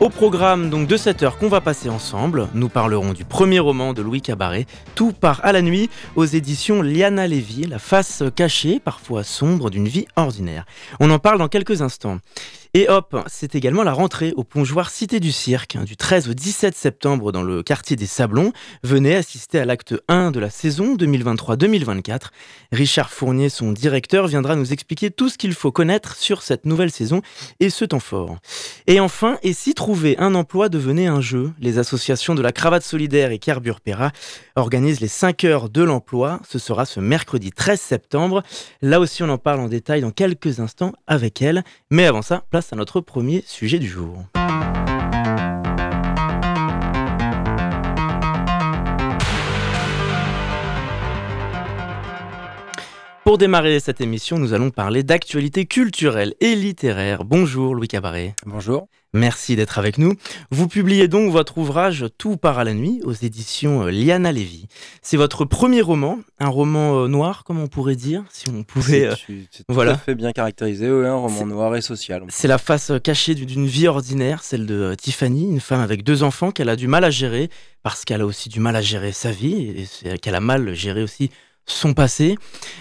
Au programme donc de cette heure qu'on va passer ensemble, nous parlerons du premier roman de Louis Cabaret, Tout part à la nuit, aux éditions Liana Lévy, la face cachée, parfois sombre, d'une vie ordinaire. On en parle dans quelques instants. Et hop, c'est également la rentrée au Pongeoir Cité du Cirque, hein, du 13 au 17 septembre dans le quartier des Sablons. Venez assister à l'acte 1 de la saison 2023-2024. Richard Fournier, son directeur, viendra nous expliquer tout ce qu'il faut connaître sur cette nouvelle saison et ce temps fort. Et enfin, et si trouver un emploi devenait un jeu Les associations de la Cravate Solidaire et Carbure Pera organisent les 5 heures de l'emploi. Ce sera ce mercredi 13 septembre. Là aussi, on en parle en détail dans quelques instants avec elle. Mais avant ça, à notre premier sujet du jour. Pour démarrer cette émission, nous allons parler d'actualité culturelle et littéraire. Bonjour Louis Cabaret. Bonjour. Merci d'être avec nous. Vous publiez donc votre ouvrage Tout part à la nuit aux éditions euh, Liana Lévy. C'est votre premier roman, un roman euh, noir, comme on pourrait dire, si on pouvait. C'est euh, tout à fait bien caractérisé, un roman noir et social. C'est la face cachée d'une vie ordinaire, celle de Tiffany, une femme avec deux enfants qu'elle a du mal à gérer parce qu'elle a aussi du mal à gérer sa vie et qu'elle a mal géré aussi son passé.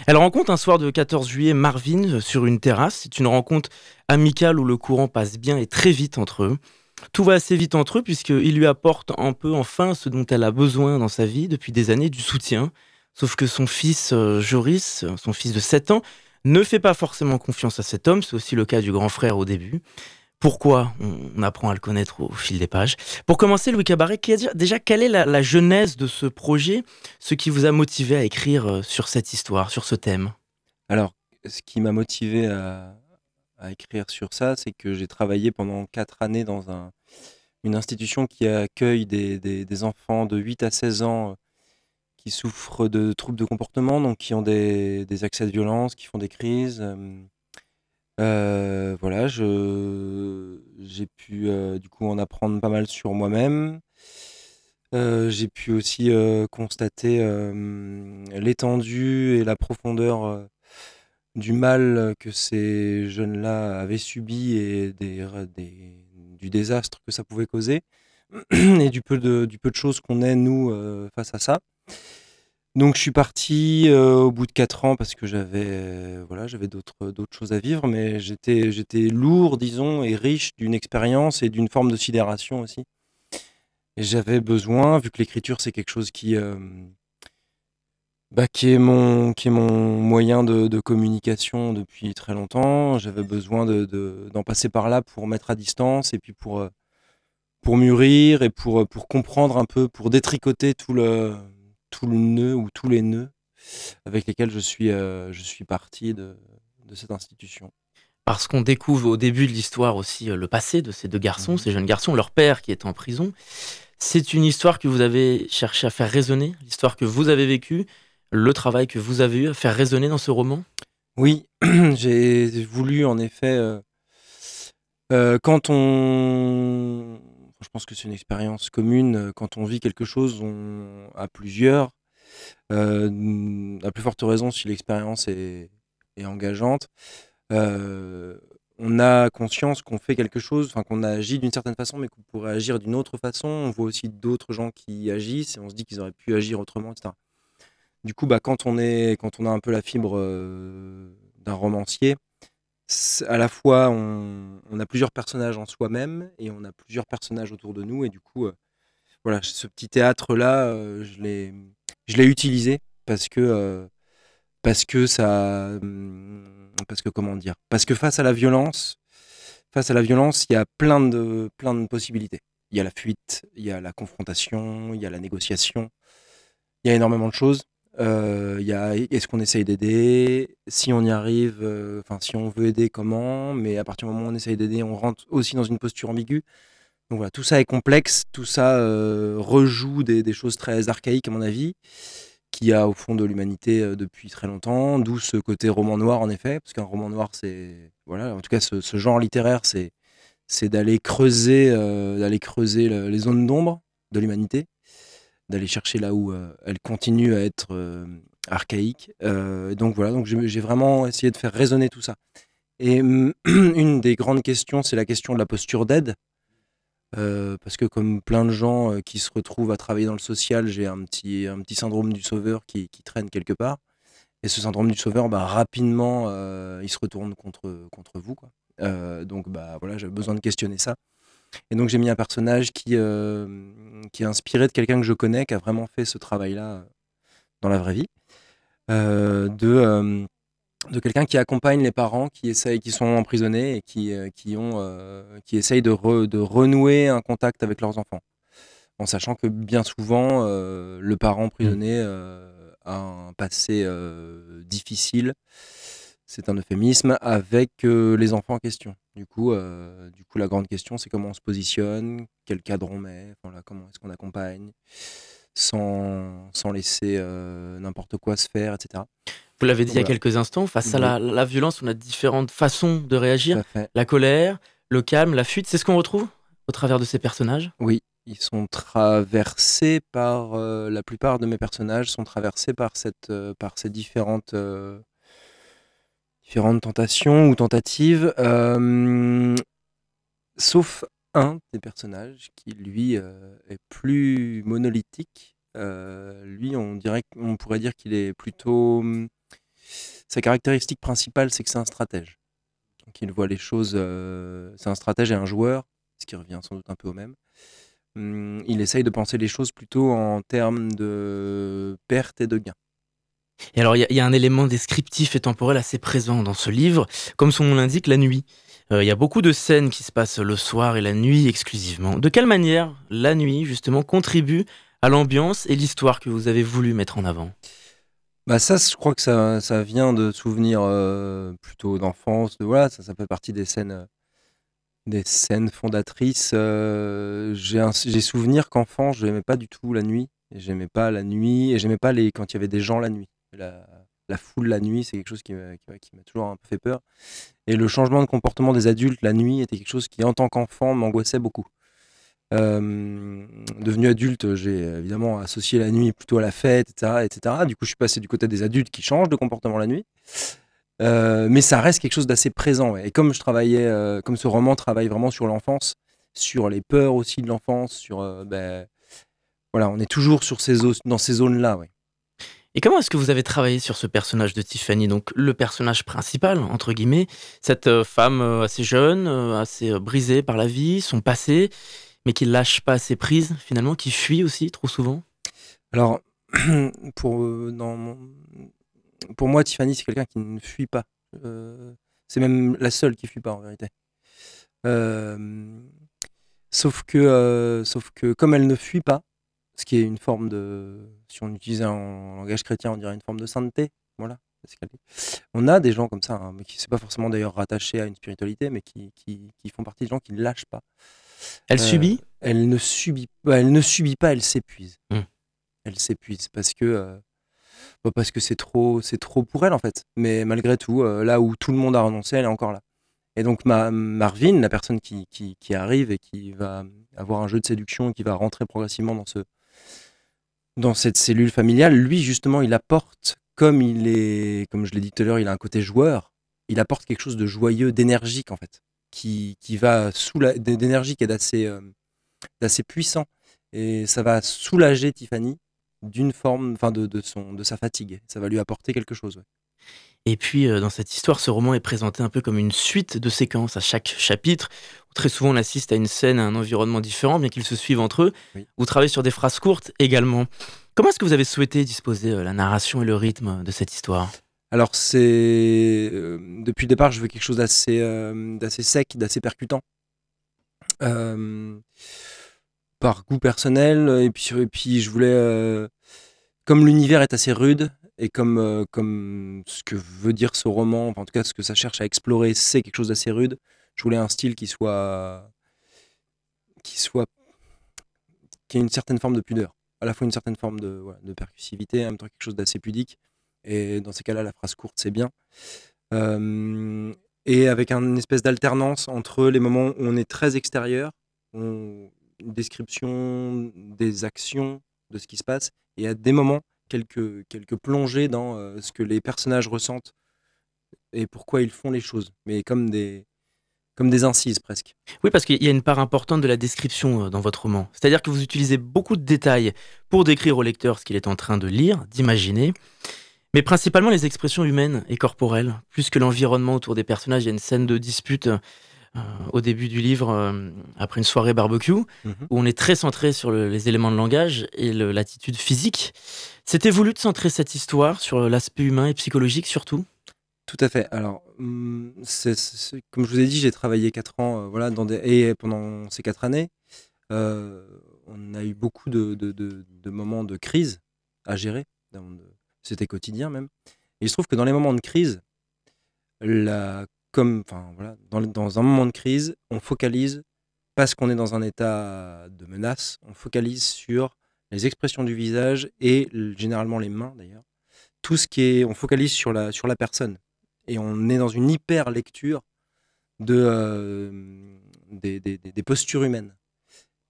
Elle rencontre un soir de 14 juillet Marvin sur une terrasse. C'est une rencontre amicale où le courant passe bien et très vite entre eux. Tout va assez vite entre eux puisqu'il lui apporte un peu enfin ce dont elle a besoin dans sa vie depuis des années, du soutien. Sauf que son fils euh, Joris, son fils de 7 ans, ne fait pas forcément confiance à cet homme. C'est aussi le cas du grand frère au début. Pourquoi on, apprend à le connaître au, fil des pages. Pour commencer, Louis Cabaret, déjà, quelle est la, genèse de ce projet Ce qui vous a motivé à écrire euh, sur cette histoire, sur ce thème? Alors, ce qui m'a motivé à, écrire sur ça, c'est que j'ai travaillé pendant quatre années dans une institution qui accueille des, enfants de 8 à 16 ans euh, qui souffrent de troubles de comportement, donc qui ont des, accès de violence, qui font des crises. Euh, euh, voilà, j'ai pu, euh, du coup, en apprendre pas mal sur moi-même. Euh, j'ai pu aussi, constater, l'étendue et la profondeur, du mal, que ces jeunes-là avaient subi et du désastre que ça pouvait causer et du peu de du peu de choses qu'on est nous, face à ça. Donc je suis parti euh, au bout de 4 ans parce que j'avais euh, voilà, j'avais d'autres d'autres choses à vivre, mais j'étais j'étais lourd, disons, et riche d'une expérience et d'une forme de sidération aussi. Et j'avais besoin, vu que l'écriture c'est quelque chose qui euh, bah, qui est mon qui est mon moyen de, communication depuis très longtemps. J'avais besoin de- d'en passer par là pour mettre à distance et puis pour pour mûrir et pour pour comprendre un peu, pour détricoter tout le tout le nœud ou tous les nœuds avec lesquels je suis, euh, je suis parti de, de cette institution. Parce qu'on découvre au début de l'histoire aussi euh, le passé de ces deux garçons, mmh ces jeunes garçons, leur père qui est en prison. C'est une histoire que vous avez cherché à faire résonner, l'histoire que vous avez vécue, le travail que vous avez eu à faire résonner dans ce roman? Oui, j'ai voulu en effet, euh, quand on, je pense que c'est une expérience commune. Euh, quand on vit quelque chose, on, à plusieurs, euh, à plus forte raison si l'expérience est, engageante, euh, on a conscience qu'on fait quelque chose, qu'on agit d'une certaine façon, mais qu'on pourrait agir d'une autre façon. On voit aussi d'autres gens qui agissent et on se dit qu'ils auraient pu agir autrement, etc. Du coup, bah, quand, on est, quand on a un peu la fibre d'un romancier, à la fois, on, a plusieurs personnages en soi-même et on a plusieurs personnages autour de nous. Et du coup, euh, voilà, ce petit théâtre-là, euh, je l'ai utilisé parce que, euh, ça. Hum, parce que, comment dire Parce que face à la violence, face à la violence, il y a plein de, plein de possibilités. Il y a la fuite, il y a la confrontation, il y a la négociation, il y a énormément de choses. Euh, y a est-ce qu'on essaye d'aider? Si on y arrive, euh, enfin si on veut aider, comment? Mais à partir du moment où on essaye d'aider, on rentre aussi dans une posture ambiguë. Donc voilà, tout ça est complexe, tout ça rejoue des, choses très archaïques à mon avis, qui a au fond de l'humanité depuis très longtemps, d'où ce côté roman noir en effet, parce qu'un roman noir c'est voilà, en tout cas ce, genre littéraire c'est d'aller creuser, d'aller creuser les zones d'ombre de l'humanité, d'aller chercher là où elle continue à être archaïque. donc voilà, donc j'ai vraiment essayé de faire résonner tout ça. Et une des grandes questions, c'est la question de la posture d'aide. parce que comme plein de gens qui se retrouvent à travailler dans le social, j'ai un petit, un petit syndrome du sauveur qui, traîne quelque part. Et ce syndrome du sauveur, bah, rapidement, il se retourne contre, contre vous. Donc bah, voilà, j'avais besoin de questionner ça. Et donc j'ai mis un personnage qui, qui est inspiré de quelqu'un que je connais, qui a vraiment fait ce travail-là dans la vraie vie. de de quelqu'un qui accompagne les parents qui essayent, qui sont emprisonnés et qui, euh, qui, ont, euh, qui essayent de, de, renouer un contact avec leurs enfants. En sachant que bien souvent, euh, le parent emprisonné a un passé difficile, c'est un euphémisme, avec les enfants en question. Du coup, du coup, la grande question, c'est comment on se positionne, quel cadre on met, voilà, comment est-ce qu'on accompagne, sans, sans laisser n'importe quoi se faire, etc. Vous l'avez dit il y a quelques instants, face à la, violence, on a différentes façons de réagir. La colère, le calme, la fuite, c'est ce qu'on retrouve au travers de ces personnages? Oui, ils sont traversés par, euh, la plupart de mes personnages sont traversés par, cette, euh, par ces différentes, euh, différentes tentations ou tentatives. sauf un des personnages qui, lui, est plus monolithique. lui, on, dirait, on pourrait dire qu'il est plutôt hum, sa caractéristique principale, c'est que c'est un stratège. Donc il voit les choses, euh, c'est un stratège et un joueur, ce qui revient sans doute un peu au même. Hum, il essaye de penser les choses plutôt en termes de perte et de gain. Et alors, il y, a un élément descriptif et temporel assez présent dans ce livre, comme son nom l'indique, la nuit. Euh, il y a beaucoup de scènes qui se passent le soir et la nuit exclusivement. De quelle manière la nuit, justement, contribue à l'ambiance et l'histoire que vous avez voulu mettre en avant? Bah ça, je crois que ça, ça vient de souvenirs euh, plutôt d'enfance. De, voilà, ça, fait partie des scènes, euh, des scènes fondatrices. J'ai j'ai souvenir qu'enfant, je n'aimais pas du tout la nuit. J'aimais pas la nuit et j'aimais pas les quand il y avait des gens la nuit. La, foule la nuit, c'est quelque chose qui m'a qui, m'a toujours un peu fait peur. Et le changement de comportement des adultes la nuit était quelque chose qui, en tant qu'enfant, m'angoissait beaucoup. Euh, devenu adulte, j'ai évidemment associé la nuit plutôt à la fête, etc., etc. Du coup, je suis passé du côté des adultes qui changent de comportement la nuit. Euh, mais ça reste quelque chose d'assez présent. Et comme je travaillais, euh, comme ce roman travaille vraiment sur l'enfance, sur les peurs aussi de l'enfance, sur ben, voilà, on est toujours sur ces dans ces zones-là. Et comment est-ce que vous avez travaillé sur ce personnage de Tiffany, donc le personnage principal entre guillemets, cette femme assez jeune, assez brisée par la vie, son passé, mais qui lâche pas ses prises finalement, qui fuit aussi trop souvent? Alors, pour, euh, moi, Tiffany, c'est quelqu'un qui ne fuit pas. Euh, c'est même la seule qui fuit pas en vérité. Euh, sauf, que, sauf que comme elle ne fuit pas, ce qui est une forme de, si on utilisait un langage chrétien, on dirait une forme de sainteté. Voilà. On a des gens comme ça, hein, mais qui ne sont pas forcément d'ailleurs rattachés à une spiritualité, mais qui, qui, qui, font partie des gens qui ne lâchent pas. Elle subit? Elle ne subit pas, elle ne subit pas, elle s'épuise. Mmh. Elle s'épuise parce que euh, bah, parce que c'est trop c'est trop pour elle en fait. Mais malgré tout, euh, là où tout le monde a renoncé, elle est encore là. Et donc ma, Marvin, la personne qui, qui, qui, arrive et qui va avoir un jeu de séduction, qui va rentrer progressivement dans ce dans cette cellule familiale, lui justement, il apporte comme il est, comme je l'ai dit tout à l'heure, il a un côté joueur. Il apporte quelque chose de joyeux, d'énergique en fait qui, qui va d'énergie qui est d'assez euh, d'assez puissant. Et ça va soulager Tiffany d'une forme enfin de, de, son de sa fatigue. Ça va lui apporter quelque chose Et puis, euh, dans cette histoire, ce roman est présenté un peu comme une suite de séquences à chaque chapitre. très souvent, on assiste à une scène, à un environnement différent, bien qu'ils se suivent entre eux. Vous travaillez sur des phrases courtes également. Comment est-ce que vous avez souhaité disposer euh, la narration et le rythme de cette histoire? Alors c'est euh, depuis le départ, je veux quelque chose d'assez euh, sec, d'assez percutant. Euh, par goût personnel et puis et puis je voulais comme l'univers est assez rude et comme comme ce que veut dire ce roman, en tout cas ce que ça cherche à explorer, c'est quelque chose d'assez rude. Je voulais un style qui soit qui soit qui ait une certaine forme de pudeur, à la fois une certaine forme de, de percussivité, en même temps quelque chose d'assez pudique. Et dans ces cas-là, la phrase courte, c'est bien. et avec une espèce d'alternance entre les moments où on est très extérieur, une description des actions, de ce qui se passe, et à des moments, quelques, quelques plongées dans ce que les personnages ressentent et pourquoi ils font les choses, mais comme des, comme des incises presque. Oui, parce qu'il y a une part importante de la description dans votre roman. C'est-à-dire que vous utilisez beaucoup de détails pour décrire au lecteur ce qu'il est en train de lire, d'imaginer, mais principalement les expressions humaines et corporelles, plus que l'environnement autour des personnages. Il y a une scène de dispute euh, au début du livre, euh, après une soirée barbecue, mhm. où on est très centré sur les éléments de langage et l'attitude physique. C'était voulu de centrer cette histoire sur l'aspect humain et psychologique surtout? Tout à fait. Alors, hum, comme je vous ai dit, j'ai travaillé 4 ans, euh, voilà, et pendant ces 4 années, on a eu beaucoup de, moments de crise à gérer. C'était quotidien même. Et il se trouve que dans les moments de crise, la comme, voilà, dans un moment de crise, on focalise, parce qu'on est dans un état de menace, on focalise sur les expressions du visage et généralement les mains d'ailleurs. Tout ce qui est, on focalise sur la, sur la personne et on est dans une hyper lecture de, euh, des, des, postures humaines.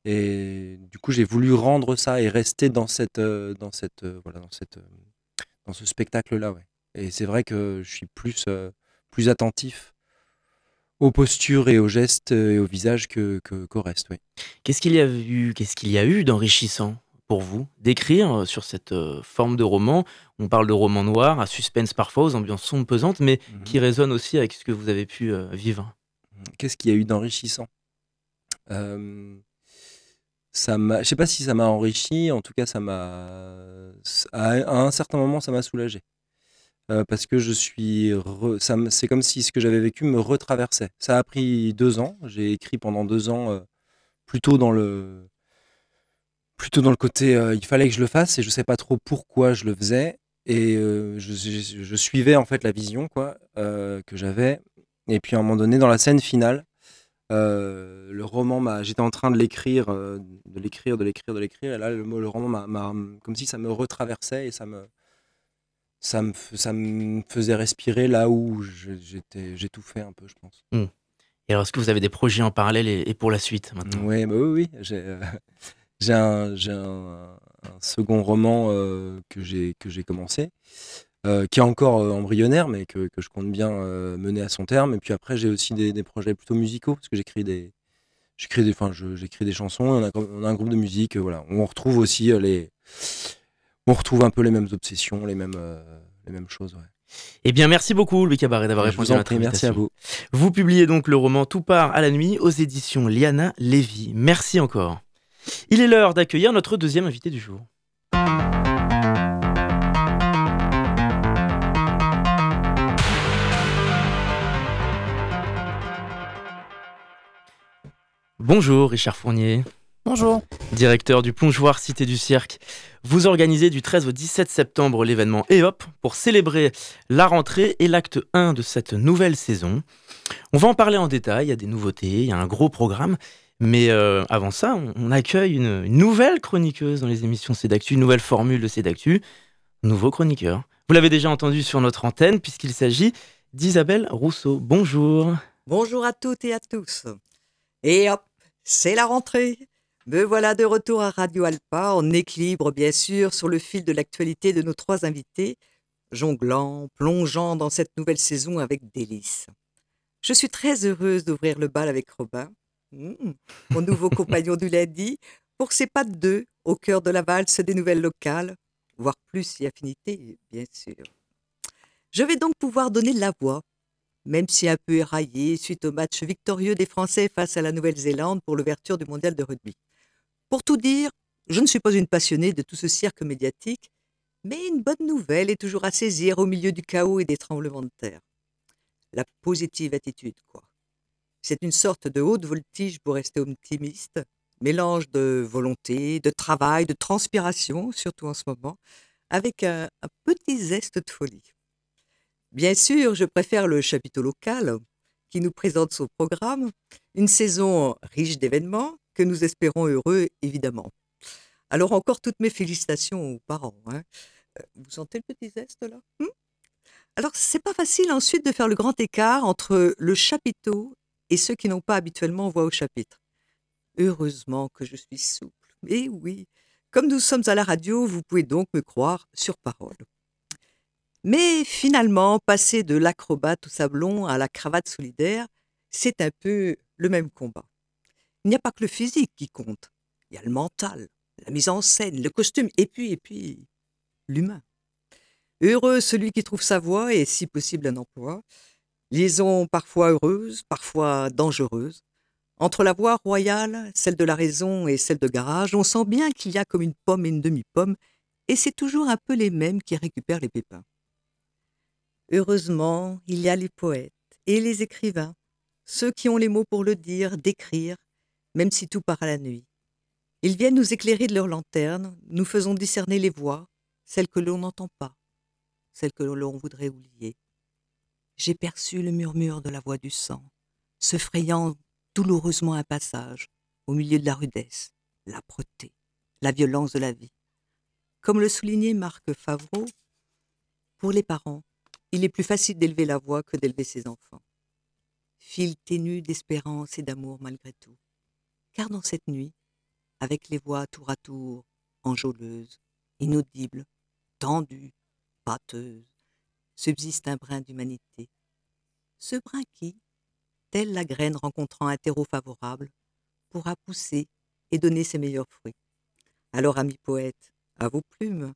Et du coup, j'ai voulu rendre ça et rester dans cette, euh, dans cette, euh, voilà, dans cette, dans ce spectacle-là. Et c'est vrai que je suis plus, plus attentif aux postures et aux gestes et au visage que, qu'au reste. Qu'est-ce qu'il y a eu, qu'est-ce qu'il y a eu d'enrichissant? Pour vous d'écrire euh, sur cette euh, forme de roman On parle de roman noir, à suspense parfois, aux ambiances sombres, pesantes, mais mhm. qui résonne aussi avec ce que vous avez pu vivre. Qu'est-ce qu'il y a eu d'enrichissant? Ça m'a, je sais pas si ça m'a enrichi, en tout cas ça m'a, à un certain moment ça m'a soulagé. Euh, parce que je suis. C'est comme si ce que j'avais vécu me retraversait. Ça a pris deux ans. J'ai écrit pendant deux ans, euh, plutôt dans le. Plutôt dans le côté, euh, il fallait que je le fasse et je sais pas trop pourquoi je le faisais. Et je, je, suivais en fait la vision quoi, que j'avais. Et puis à un moment donné, dans la scène finale, le roman m'a. J'étais en train de l'écrire, de l'écrire, de l'écrire, de l'écrire. Et là, le, le roman m'a. Comme si ça me retraversait et ça me ça me, ça me faisait respirer là où j'étouffais un peu, je pense. Mmh. Et alors, est-ce que vous avez des projets en parallèle et, pour la suite maintenant? Bah Oui, oui, oui. J'ai euh, un, un, second roman euh, que j'ai commencé, euh, qui est encore embryonnaire, mais que, que, je compte bien mener à son terme. Et puis après, j'ai aussi des, des, projets plutôt musicaux, parce que j'écris des, j'écris des, enfin, j'écris des chansons. On a, on a, un groupe de musique, voilà. On retrouve aussi les on retrouve un peu les mêmes obsessions, les mêmes, euh, les mêmes choses. Ouais. Eh bien, merci beaucoup, Louis Cabaret, d'avoir répondu à notre invitation. Merci à vous. Vous publiez donc le roman Tout part à la nuit aux éditions Liana Lévy. Merci encore. Il est l'heure d'accueillir notre deuxième invité du jour. Bonjour, Richard Fournier. Bonjour. Directeur du Plongeoir Cité du Cirque. Vous organisez du 13 au 17 septembre l'événement EOP pour célébrer la rentrée et l'acte 1 de cette nouvelle saison. On va en parler en détail, il y a des nouveautés, il y a un gros programme. Mais euh, avant ça, on, accueille une, nouvelle chroniqueuse dans les émissions Cédactu, une nouvelle formule de Cédactu, nouveau chroniqueur. Vous l'avez déjà entendu sur notre antenne puisqu'il s'agit d'Isabelle Rousseau. Bonjour. Bonjour à toutes et à tous. Et hop, c'est la rentrée. Me voilà de retour à Radio Alpa, en équilibre bien sûr, sur le fil de l'actualité de nos trois invités, jonglant, plongeant dans cette nouvelle saison avec délice. Je suis très heureuse d'ouvrir le bal avec Robin, mmh, mon nouveau compagnon du lundi, pour ses pas de deux au cœur de la valse des nouvelles locales, voire plus si affinité, bien sûr. Je vais donc pouvoir donner la voix, même si un peu éraillée suite au match victorieux des Français face à la Nouvelle-Zélande pour l'ouverture du mondial de rugby. Pour tout dire, je ne suis pas une passionnée de tout ce cirque médiatique, mais une bonne nouvelle est toujours à saisir au milieu du chaos et des tremblements de terre. La positive attitude, quoi. C'est une sorte de haute voltige pour rester optimiste, mélange de volonté, de travail, de transpiration, surtout en ce moment, avec un, petit zeste de folie. Bien sûr, je préfère le chapiteau local qui nous présente son programme, une saison riche d'événements, que nous espérons heureux, évidemment. Alors encore toutes mes félicitations aux parents. Hein. Euh, vous sentez le petit zeste là? Hmm? Alors c'est pas facile ensuite de faire le grand écart entre le chapiteau et ceux qui n'ont pas habituellement voix au chapitre. Heureusement que je suis souple. Et oui, comme nous sommes à la radio, vous pouvez donc me croire sur parole. Mais finalement, passer de l'acrobate au sablon à la cravate solidaire, c'est un peu le même combat. Il n'y a pas que le physique qui compte, il y a le mental, la mise en scène, le costume, et puis, et puis, l'humain. Heureux celui qui trouve sa voie et, si possible, un emploi. Liaison parfois heureuse, parfois dangereuse. Entre la voie royale, celle de la raison et celle de garage, on sent bien qu'il y a comme une pomme et une demi-pomme, et c'est toujours un peu les mêmes qui récupèrent les pépins. Heureusement, il y a les poètes et les écrivains, ceux qui ont les mots pour le dire, d'écrire, même si tout part à la nuit. Ils viennent nous éclairer de leur lanterne, nous faisons discerner les voix, celles que l'on n'entend pas, celles que l'on voudrait oublier. J'ai perçu le murmure de la voix du sang, se frayant douloureusement un passage au milieu de la rudesse, l'âpreté, la violence de la vie. Comme le soulignait Marc Favreau, pour les parents, il est plus facile d'élever la voix que d'élever ses enfants. Fil ténu d'espérance et d'amour malgré tout. Car dans cette nuit, avec les voix tour à tour, enjôleuses, inaudibles, tendues, pâteuses, subsiste un brin d'humanité. Ce brin qui, telle la graine rencontrant un terreau favorable, pourra pousser et donner ses meilleurs fruits. Alors, amis poètes, à vos plumes,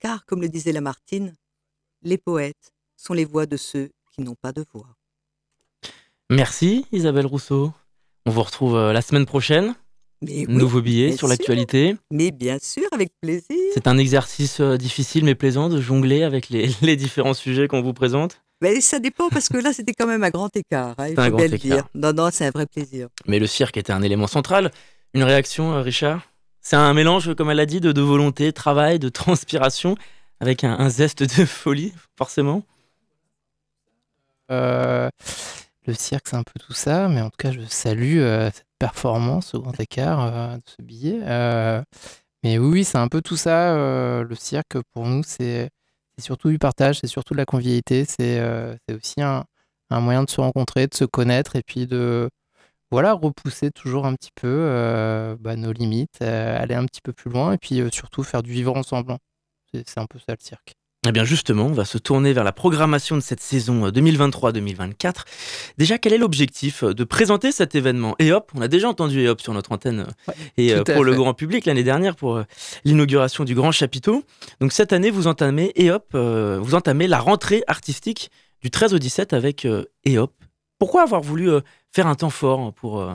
car, comme le disait Lamartine, les poètes sont les voix de ceux qui n'ont pas de voix. Merci Isabelle Rousseau. On vous retrouve euh, la semaine prochaine. Nouveau billet sur l'actualité. Mais bien sûr, avec plaisir. C'est un exercice euh, difficile mais plaisant de jongler avec les, différents sujets qu'on vous présente. Mais ça dépend parce que là, c'était quand même un grand écart. Hein, il faut un grand écart. dire. Non, non, c'est un vrai plaisir. Mais le cirque était un élément central. Une réaction, euh, Richard? C'est un mélange, comme elle a dit, de, de volonté, de travail, de transpiration avec un, zeste de folie, forcément? Euh, le cirque, c'est un peu tout ça, mais en tout cas, je salue euh, cette performance au grand écart euh, de ce billet. mais oui, c'est un peu tout ça. le cirque, pour nous, c'est surtout du partage, c'est surtout de la convivialité, c'est aussi un, moyen de se rencontrer, de se connaître et puis de voilà, repousser toujours un petit peu bah, nos limites, aller un petit peu plus loin et puis surtout faire du vivre ensemble. Hein. C'est un peu ça le cirque. Eh bien justement, on va se tourner vers la programmation de cette saison 2023-2024. Euh, déjà, quel est l'objectif euh, de présenter cet événement? EOP, on a déjà entendu EOP sur notre antenne euh, et pour le grand public l'année dernière pour l'inauguration du grand chapiteau. Donc cette année, vous entamez EOP, vous entamez la rentrée artistique du 13 au 17 avec EOP. Pourquoi avoir voulu faire un temps fort pour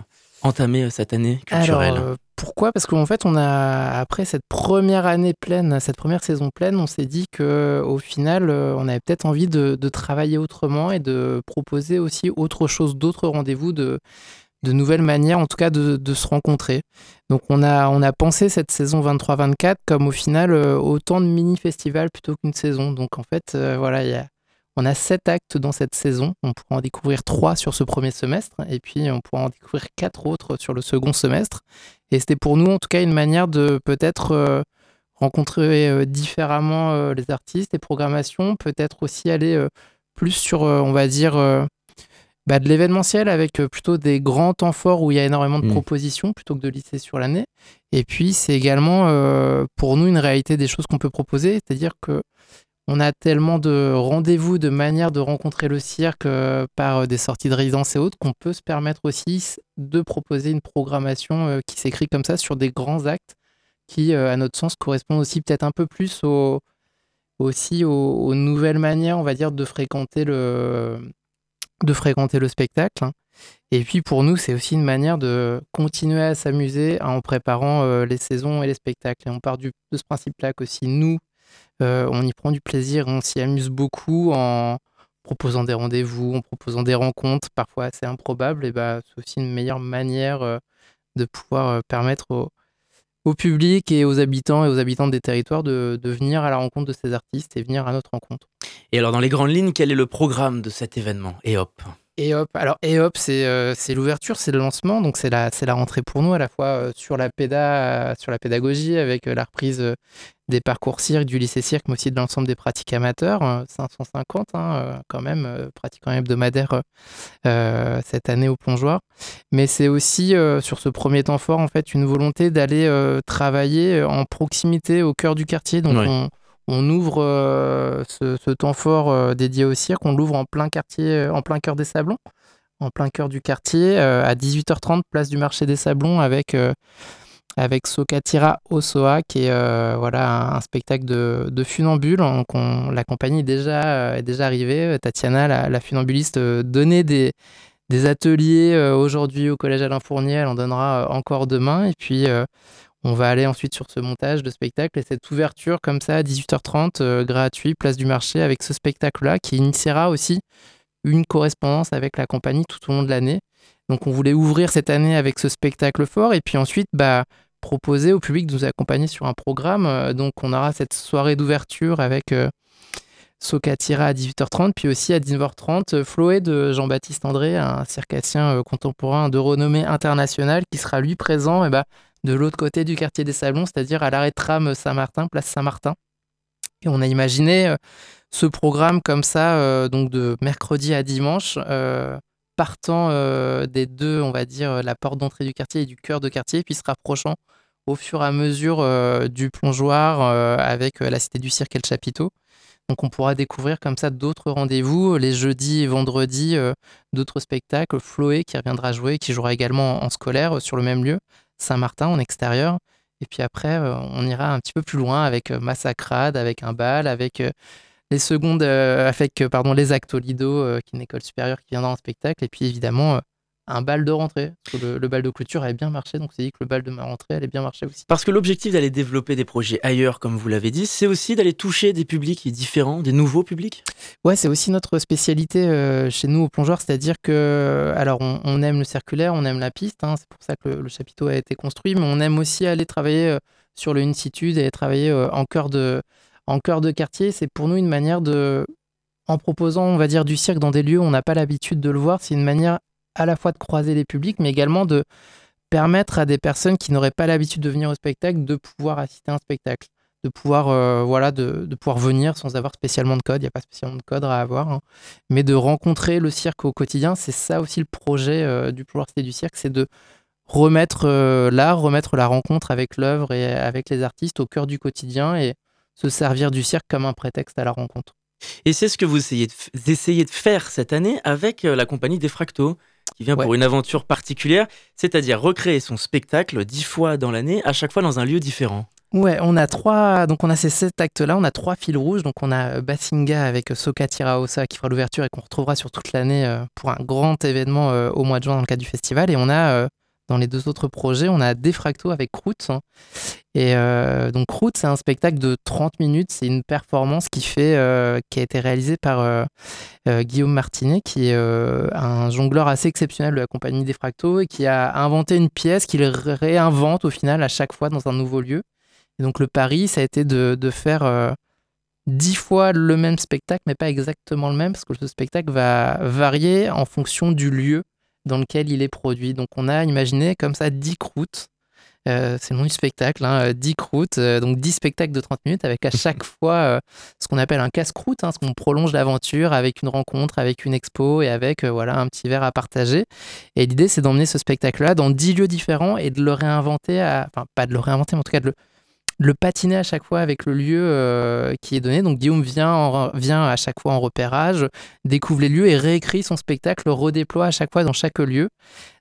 entamer cette année culturelle? Pourquoi? Parce qu'en fait, on a après cette première année pleine, cette première saison pleine, on s'est dit que au final, euh, on avait peut-être envie de, travailler autrement et de proposer aussi autre chose, d'autres rendez-vous, de, de nouvelles manières, en tout cas de, se rencontrer. Donc on a, pensé cette saison 23-24 comme au final euh, autant de mini-festivals plutôt qu'une saison. Donc en fait, euh, voilà, il y a on a sept actes dans cette saison. On pourra en découvrir trois sur ce premier semestre et puis on pourra en découvrir quatre autres sur le second semestre. Et c'était pour nous en tout cas une manière de peut-être euh, rencontrer euh, différemment euh, les artistes, les programmations, peut-être aussi aller plus sur, on va dire, bah, de l'événementiel avec plutôt des grands temps forts où il y a énormément de mmh. propositions plutôt que de lisser sur l'année. Et puis c'est également pour nous une réalité des choses qu'on peut proposer, c'est-à-dire que on a tellement de rendez-vous, de manières de rencontrer le cirque euh, par euh, des sorties de résidence et autres qu'on peut se permettre aussi de proposer une programmation euh, qui s'écrit comme ça sur des grands actes qui, à notre sens, correspondent aussi peut-être un peu plus aux, nouvelles manières, on va dire, de fréquenter le, de fréquenter le spectacle. Hein. Et puis pour nous, c'est aussi une manière de continuer à s'amuser en préparant les saisons et les spectacles. Et on part de ce principe-là que si nous, euh, on y prend du plaisir, on s'y amuse beaucoup en proposant des rendez-vous, en proposant des rencontres, parfois assez improbables. Et bah, c'est aussi une meilleure manière euh, de pouvoir euh, permettre au, public et aux habitants et aux habitants des territoires de, venir à la rencontre de ces artistes et venir à notre rencontre. Et alors, dans les grandes lignes, quel est le programme de cet événement? EOP Et hop, alors et hop, c'est euh, c'est l'ouverture, c'est le lancement, donc c'est la rentrée pour nous à la fois euh, sur la péda, sur la pédagogie avec euh, la reprise des parcours cirque du lycée cirque, mais aussi de l'ensemble des pratiques amateurs, 550 hein, quand même pratiquants hebdomadaires cette année au plongeoir. Mais c'est aussi sur ce premier temps fort en fait une volonté d'aller travailler en proximité au cœur du quartier, donc on on ouvre euh, ce, temps fort euh, dédié au cirque, on l'ouvre en plein quartier, euh, en plein cœur des Sablons, en plein cœur du quartier, à 18h30, place du marché des Sablons, avec, avec Sokatira Osoa, qui est voilà, un, spectacle de, de funambule. la compagnie est déjà, arrivée. Tatiana, la, funambuliste, donnait des, des ateliers aujourd'hui au Collège Alain Fournier, elle en donnera encore demain. Et puis, on va aller ensuite sur ce montage de spectacle et cette ouverture comme ça à 18h30 euh, gratuit, place du marché avec ce spectacle-là qui initiera aussi une correspondance avec la compagnie tout au long de l'année. Donc on voulait ouvrir cette année avec ce spectacle fort et puis ensuite bah, proposer au public de nous accompagner sur un programme. Euh, donc on aura cette soirée d'ouverture avec euh, Sokatira à 18h30, puis aussi à 19h30, Floé de Jean-Baptiste André, un circassien contemporain de renommée internationale qui sera lui présent et bah, de l'autre côté du quartier des Sablons, c'est-à-dire à, l'arrêt tram Saint-Martin, place Saint-Martin. Et on a imaginé euh, ce programme comme ça, euh, donc de mercredi à dimanche, euh, partant des deux, on va dire, la porte d'entrée du quartier et du cœur de quartier, puis se rapprochant au fur et à mesure du plongeoir avec la Cité du Cirque et le chapiteau. Donc on pourra découvrir comme ça d'autres rendez-vous, les jeudis et vendredis, d'autres spectacles. Floé qui reviendra jouer, qui jouera également en scolaire sur le même lieu, Saint-Martin en extérieur. Et puis après, euh, on ira un petit peu plus loin avec euh, Massacrade, avec un bal, avec euh, les secondes, avec pardon, les Actolido, qui est une école supérieure qui viendra en spectacle. Et puis évidemment, un bal de rentrée. le, bal de clôture avait bien marché, donc c'est dit que le bal de ma rentrée allait bien marcher aussi. Parce que l'objectif d'aller développer des projets ailleurs, comme vous l'avez dit, c'est aussi d'aller toucher des publics différents, des nouveaux publics? Ouais, c'est aussi notre spécialité euh, chez nous au plongeoir, c'est-à-dire que, alors on, aime le circulaire, on aime la piste, hein, c'est pour ça que le, chapiteau a été construit, mais on aime aussi aller travailler euh, sur le in-situ, et travailler euh, en cœur de, en cœur de quartier. C'est pour nous une manière de, en proposant, on va dire, du cirque dans des lieux où on n'a pas l'habitude de le voir, c'est une manière à la fois de croiser les publics, mais également de permettre à des personnes qui n'auraient pas l'habitude de venir au spectacle de pouvoir assister à un spectacle, de pouvoir, euh, voilà, de, pouvoir venir sans avoir spécialement de code. Il n'y a pas spécialement de code à avoir, hein. mais de rencontrer le cirque au quotidien. C'est ça aussi le projet euh, du pouvoir Cité du cirque, c'est de remettre euh, l'art, remettre la rencontre avec l'œuvre et avec les artistes au cœur du quotidien et se servir du cirque comme un prétexte à la rencontre. Et c'est ce que vous essayez de, de faire cette année avec la compagnie Defracto qui vient pour une aventure particulière, c'est-à-dire recréer son spectacle dix fois dans l'année, à chaque fois dans un lieu différent. Ouais, on a trois, donc on a ces sept actes-là, on a trois fils rouges. Donc on a euh, Basinga avec Soka Tiraosa qui fera l'ouverture et qu'on retrouvera sur toute l'année euh, pour un grand événement euh, au mois de juin dans le cadre du festival. Et on a dans les deux autres projets, on a Defracto avec Croûte. Hein. Et euh, donc Croûte, c'est un spectacle de 30 minutes. C'est une performance qui, fait, euh, qui a été réalisée par euh, Guillaume Martinet, qui est un jongleur assez exceptionnel de la compagnie Defracto et qui a inventé une pièce qu'il réinvente au final à chaque fois dans un nouveau lieu. Et donc le pari, ça a été de, de faire dix fois le même spectacle, mais pas exactement le même, parce que ce spectacle va varier en fonction du lieu dans lequel il est produit. Donc on a imaginé comme ça 10 croûtes. Euh, c'est le nom du spectacle, hein, 10 croûtes, euh, donc 10 spectacles de 30 minutes avec à chaque fois euh, ce qu'on appelle un casse-croûte, hein, ce qu'on prolonge l'aventure avec une rencontre, avec une expo et avec voilà un petit verre à partager. Et l'idée c'est d'emmener ce spectacle-là dans 10 lieux différents et de le réinventer, enfin pas de le réinventer, mais en tout cas de le, le patiner à chaque fois avec le lieu euh, qui est donné. Donc Guillaume vient, à chaque fois en repérage, découvre les lieux et réécrit son spectacle, le redéploie à chaque fois dans chaque lieu.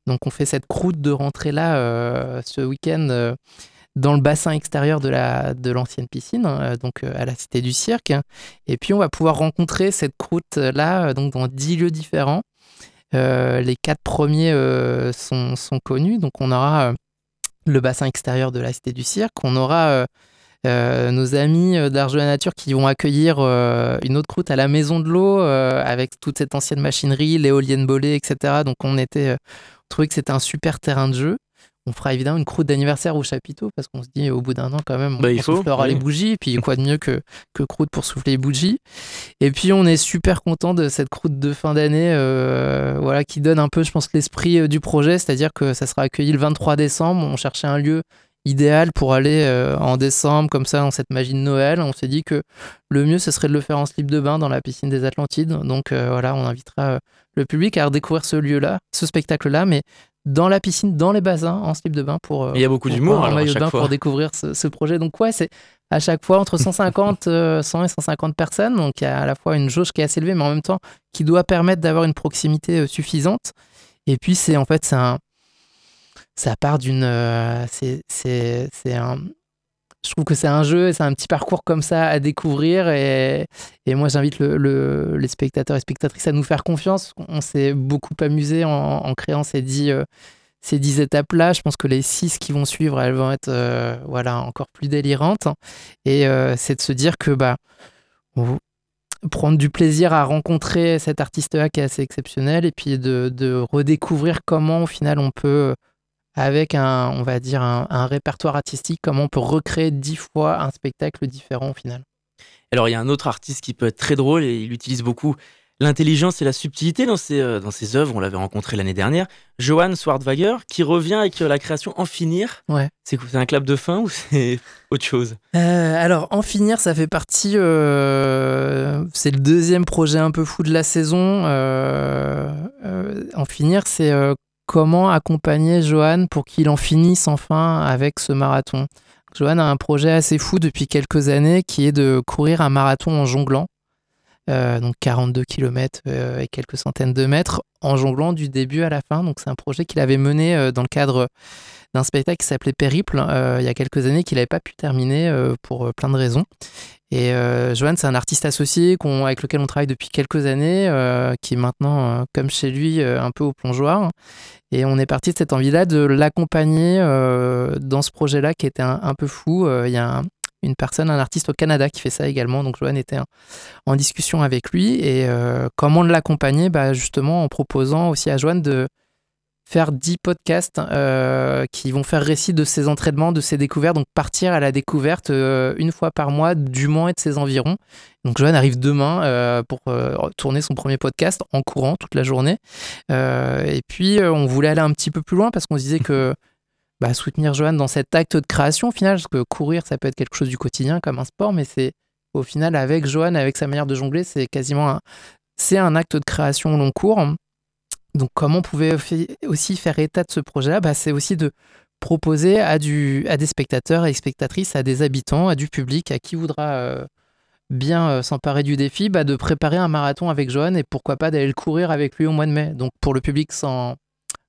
Donc on fait cette croûte de rentrée là euh, ce week-end euh, dans le bassin extérieur de l'ancienne piscine, hein, donc à la Cité du Cirque. Et puis on va pouvoir rencontrer cette croûte là donc dans dix lieux différents. les quatre premiers sont, sont, connus, donc on aura le bassin extérieur de la Cité du Cirque. On aura euh, euh, nos amis euh, d'Arge de la Nature qui vont accueillir une autre croûte à la Maison de l'Eau avec toute cette ancienne machinerie, l'éolienne bolée, etc. Donc on était, on trouvait que c'était un super terrain de jeu. On fera évidemment une croûte d'anniversaire au chapiteau parce qu'on se dit au bout d'un an quand même on, bah, il faut, soufflera les bougies puis quoi de mieux que, que croûte pour souffler les bougies. Et puis on est super content de cette croûte de fin d'année euh, voilà qui donne un peu je pense l'esprit euh, du projet. C'est-à-dire que ça sera accueilli le 23 décembre. On cherchait un lieu idéal pour aller euh, en décembre comme ça dans cette magie de Noël. On s'est dit que le mieux ce serait de le faire en slip de bain dans la piscine des Atlantides. Donc voilà on invitera le public à redécouvrir ce lieu là ce spectacle là mais dans la piscine, dans les bassins, en slip de bain pour. Euh, il y a beaucoup d'humour maillot de bain pour découvrir ce, projet. Donc ouais, c'est à chaque fois entre 150, 100 euh, et 150 personnes. Donc il y a à la fois une jauge qui est assez élevée, mais en même temps qui doit permettre d'avoir une proximité euh, suffisante. Et puis c'est en fait c'est un, ça part d'une, c'est c'est un je trouve que c'est un jeu, c'est un petit parcours comme ça à découvrir. Et, et moi, j'invite le, les spectateurs et spectatrices à nous faire confiance. On s'est beaucoup amusé en, créant ces dix, euh, ces étapes-là. Je pense que les six qui vont suivre, elles vont être euh, voilà, encore plus délirantes. Et euh, c'est de se dire que bah, prendre du plaisir à rencontrer cet artiste-là qui est assez exceptionnel et puis de redécouvrir comment au final on peut avec un, on va dire, un, répertoire artistique, comment on peut recréer dix fois un spectacle différent au final. Alors il y a un autre artiste qui peut être très drôle et il utilise beaucoup l'intelligence et la subtilité dans ses, euh, dans ses œuvres. On l'avait rencontré l'année dernière. Johan Swartwager qui revient avec euh, la création En finir. Ouais. C'est un clap de fin ou c'est autre chose? Euh, Alors En finir, ça fait partie. c'est le deuxième projet un peu fou de la saison. en finir, c'est comment accompagner Johan pour qu'il en finisse enfin avec ce marathon. Johan a un projet assez fou depuis quelques années qui est de courir un marathon en jonglant. Euh, donc 42 km euh, et quelques centaines de mètres en jonglant du début à la fin. C'est un projet qu'il avait mené euh, dans le cadre d'un spectacle qui s'appelait Périple il y a quelques années qu'il n'avait pas pu terminer pour plein de raisons. Et euh, Johan, c'est un artiste associé avec lequel on travaille depuis quelques années, euh, qui est maintenant, euh, comme chez lui, un peu au plongeoir. Et on est parti de cette envie-là de l'accompagner dans ce projet-là qui était un, peu fou. Il y a une personne, un artiste au Canada qui fait ça également. Donc Johan était en, discussion avec lui. Et comment l'accompagner? Bah, Justement en proposant aussi à Johan de faire 10 podcasts euh, qui vont faire récit de ses entraînements, de ses découvertes, donc partir à la découverte euh, une fois par mois du Mans et de ses environs. Donc Johan arrive demain euh, pour tourner son premier podcast en courant toute la journée. et puis on voulait aller un petit peu plus loin parce qu'on se disait que bah, soutenir Johan dans cet acte de création au final, parce que courir ça peut être quelque chose du quotidien comme un sport, mais c'est au final avec Johan, avec sa manière de jongler, c'est quasiment un, un acte de création long cours. Donc comment on pouvait aussi faire état de ce projet-là? Bah, C'est aussi de proposer à, du, à des spectatrices, à des habitants, à du public, à qui voudra euh, bien euh, s'emparer du défi, bah, de préparer un marathon avec Johan et pourquoi pas d'aller le courir avec lui au mois de mai. Donc pour le public sans,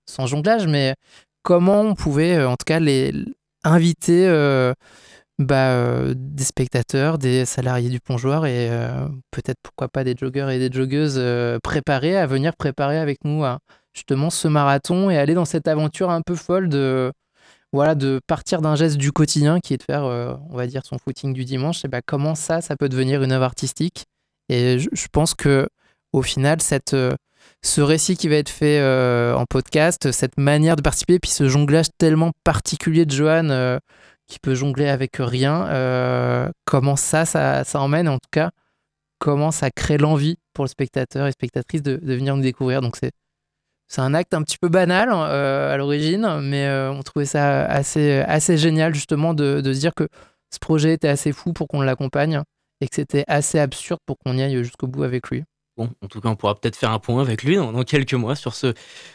sans jonglage, mais comment on pouvait euh, en tout cas les inviter bah, euh, des spectateurs, des salariés du plongeoir et euh, peut-être pourquoi pas des joggeurs et des joggeuses euh, préparés à venir préparer avec nous justement ce marathon et aller dans cette aventure un peu folle de voilà de partir d'un geste du quotidien qui est de faire on va dire son footing du dimanche. Et bah, comment ça ça peut devenir une œuvre artistique? Et je, pense que au final cette ce récit qui va être fait en podcast, cette manière de participer, puis ce jonglage tellement particulier de Johan qui peut jongler avec rien. Euh, comment ça, ça, ça, emmène, en tout cas, comment ça crée l'envie pour le spectateur et spectatrice de, venir nous découvrir. Donc c'est c'est un acte un petit peu banal euh, à l'origine, mais euh, on trouvait ça assez, assez génial justement de, de, se dire que ce projet était assez fou pour qu'on l'accompagne et que c'était assez absurde pour qu'on y aille jusqu'au bout avec lui. Bon, en tout cas, on pourra peut-être faire un point avec lui dans, dans quelques mois sur ce,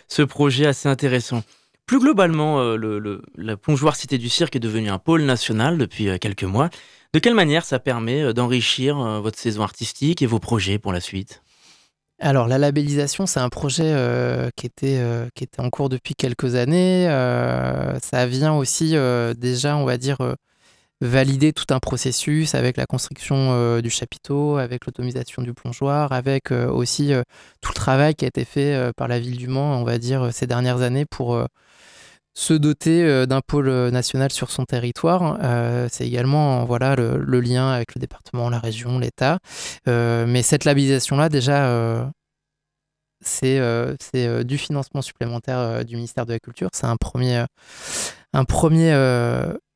ce projet assez intéressant. Plus globalement, euh, la plongeoire Cité du Cirque est devenue un pôle national depuis euh, quelques mois. De quelle manière ça permet euh, d'enrichir votre saison artistique et vos projets pour la suite? Alors la labellisation, c'est un projet qui, était, qui était en cours depuis quelques années. ça vient aussi déjà, on va dire, valider tout un processus avec la construction du chapiteau, avec l'automatisation du plongeoir, avec aussi tout le travail qui a été fait par la ville du Mans, on va dire, ces dernières années pour se doter euh, d'un pôle euh, national sur son territoire. Euh, c'est également voilà, le, lien avec le département, la région, l'État. mais cette labellisation-là, déjà, c'est du financement supplémentaire du ministère de la Culture. C'est un premier, un premier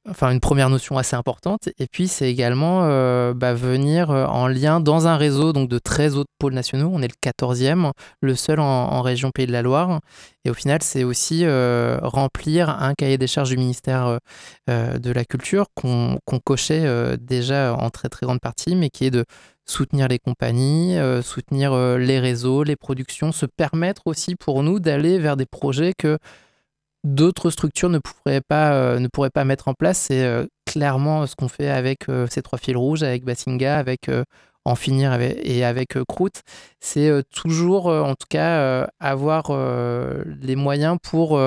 enfin une première notion assez importante. Et puis c'est également euh, bah, venir euh, en lien dans un réseau donc de 13 autres pôles nationaux. On est le 14e, le seul en, région Pays de la Loire. Et au final, c'est aussi euh, remplir un cahier des charges du ministère de la Culture qu'on cochait déjà en très très grande partie, mais qui est de soutenir les compagnies, soutenir les réseaux, les productions, se permettre aussi pour nous d'aller vers des projets que d'autres structures ne pourraient pas, euh, ne pourraient pas mettre en place. C'est euh, clairement ce qu'on fait avec euh, ces trois fils rouges, avec Basinga, avec En finir et avec Croûte. C'est toujours, en tout cas, avoir les moyens pour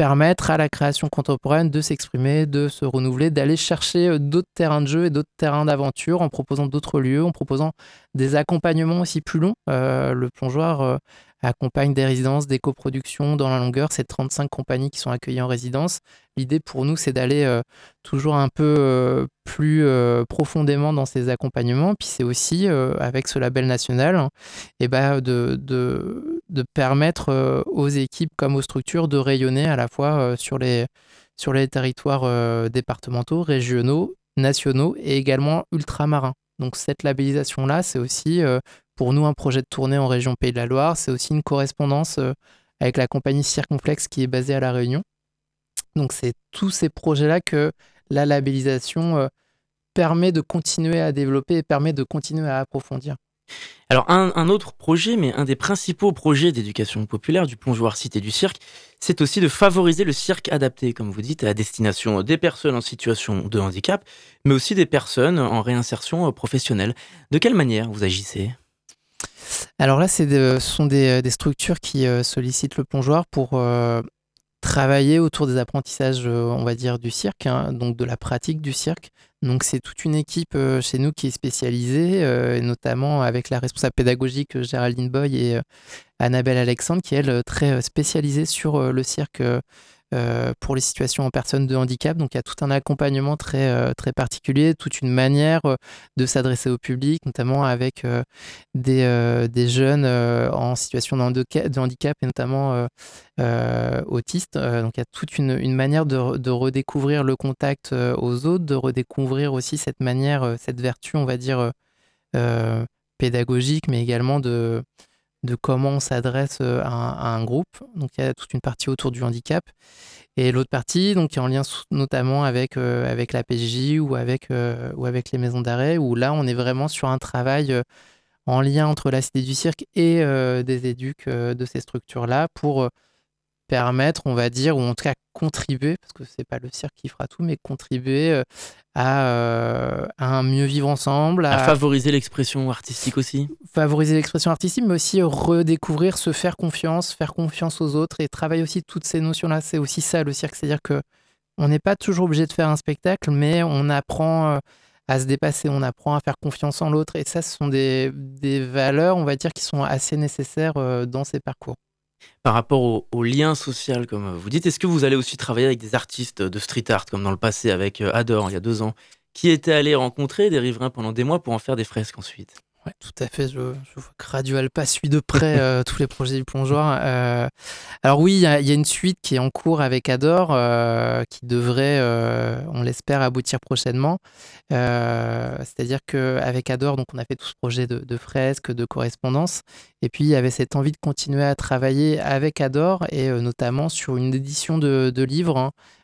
permettre à la création contemporaine de s'exprimer, de se renouveler, d'aller chercher d'autres terrains de jeu et d'autres terrains d'aventure en proposant d'autres lieux, en proposant des accompagnements aussi plus longs. le plongeoir accompagne des résidences, des coproductions dans la longueur. C'est 35 compagnies qui sont accueillies en résidence. L'idée pour nous, c'est d'aller euh, toujours un peu euh, plus euh, profondément dans ces accompagnements. Puis c'est aussi, avec ce label national, et hein, eh ben, de, de, de, permettre aux équipes comme aux structures de rayonner à la fois sur, les, sur les territoires départementaux, régionaux, nationaux et également ultramarins. Donc cette labellisation-là, c'est aussi pour nous un projet de tournée en région Pays de la Loire. C'est aussi une correspondance euh, avec la compagnie Circonflex qui est basée à La Réunion. Donc c'est tous ces projets-là que la labellisation euh, permet de continuer à développer et permet de continuer à approfondir. Alors un, autre projet, mais un des principaux projets d'éducation populaire du plongeoir Cité du Cirque, c'est aussi de favoriser le cirque adapté, comme vous dites, à destination des personnes en situation de handicap, mais aussi des personnes en réinsertion professionnelle. De quelle manière vous agissez? Alors là, ce sont des, structures qui euh, sollicitent le plongeoir pour euh, travailler autour des apprentissages, euh, on va dire, du cirque, hein, donc de la pratique du cirque. Donc c'est toute une équipe chez nous qui est spécialisée, notamment avec la responsable pédagogique Géraldine Boy et Annabelle Alexandre, qui est elle très spécialisée sur le cirque pour les situations en personnes de handicap. Donc il y a tout un accompagnement très, euh, très particulier, toute une manière euh, de s'adresser au public, notamment avec des, des, jeunes en situation de, handicap et notamment autistes. donc il y a toute une, manière de, redécouvrir le contact aux autres, de redécouvrir aussi cette manière, cette vertu, on va dire, pédagogique, mais également de de comment on s'adresse euh, à, un groupe. Donc il y a toute une partie autour du handicap. Et l'autre partie, donc, en lien notamment avec, euh, la PJ ou avec, euh, ou avec les maisons d'arrêt, où là, on est vraiment sur un travail en lien entre la Cité du Cirque et des éduques de ces structures-là pour permettre, on va dire, ou en tout cas contribuer, parce que c'est pas le cirque qui fera tout, mais contribuer euh, euh, à, un mieux vivre ensemble. À, favoriser l'expression artistique aussi Favoriser l'expression artistique, mais aussi redécouvrir, se faire confiance, faire confiance aux autres et travailler aussi toutes ces notions-là. C'est aussi ça le cirque, c'est-à-dire que on n'est pas toujours obligé de faire un spectacle, mais on apprend euh, à se dépasser, on apprend à faire confiance en l'autre. Et ça, ce sont des, des valeurs, on va dire, qui sont assez nécessaires dans ces parcours. Par rapport au, lien social, comme vous dites, est-ce que vous allez aussi travailler avec des artistes de street art, comme dans le passé avec euh, Adore il y a deux ans, qui étaient allés rencontrer des riverains pendant des mois pour en faire des fresques ensuite? Ouais, tout à fait. Je, vois que Radio Alpa suit de près euh, tous les projets du plongeoir. Euh, alors oui, il y, a une suite qui est en cours avec Adore, euh, qui devrait, on l'espère, aboutir prochainement. C'est-à-dire qu'avec Adore, donc on a fait tout ce projet de, fresques, de correspondance, et puis il y avait cette envie de continuer à travailler avec Adore, et notamment sur une édition de, livres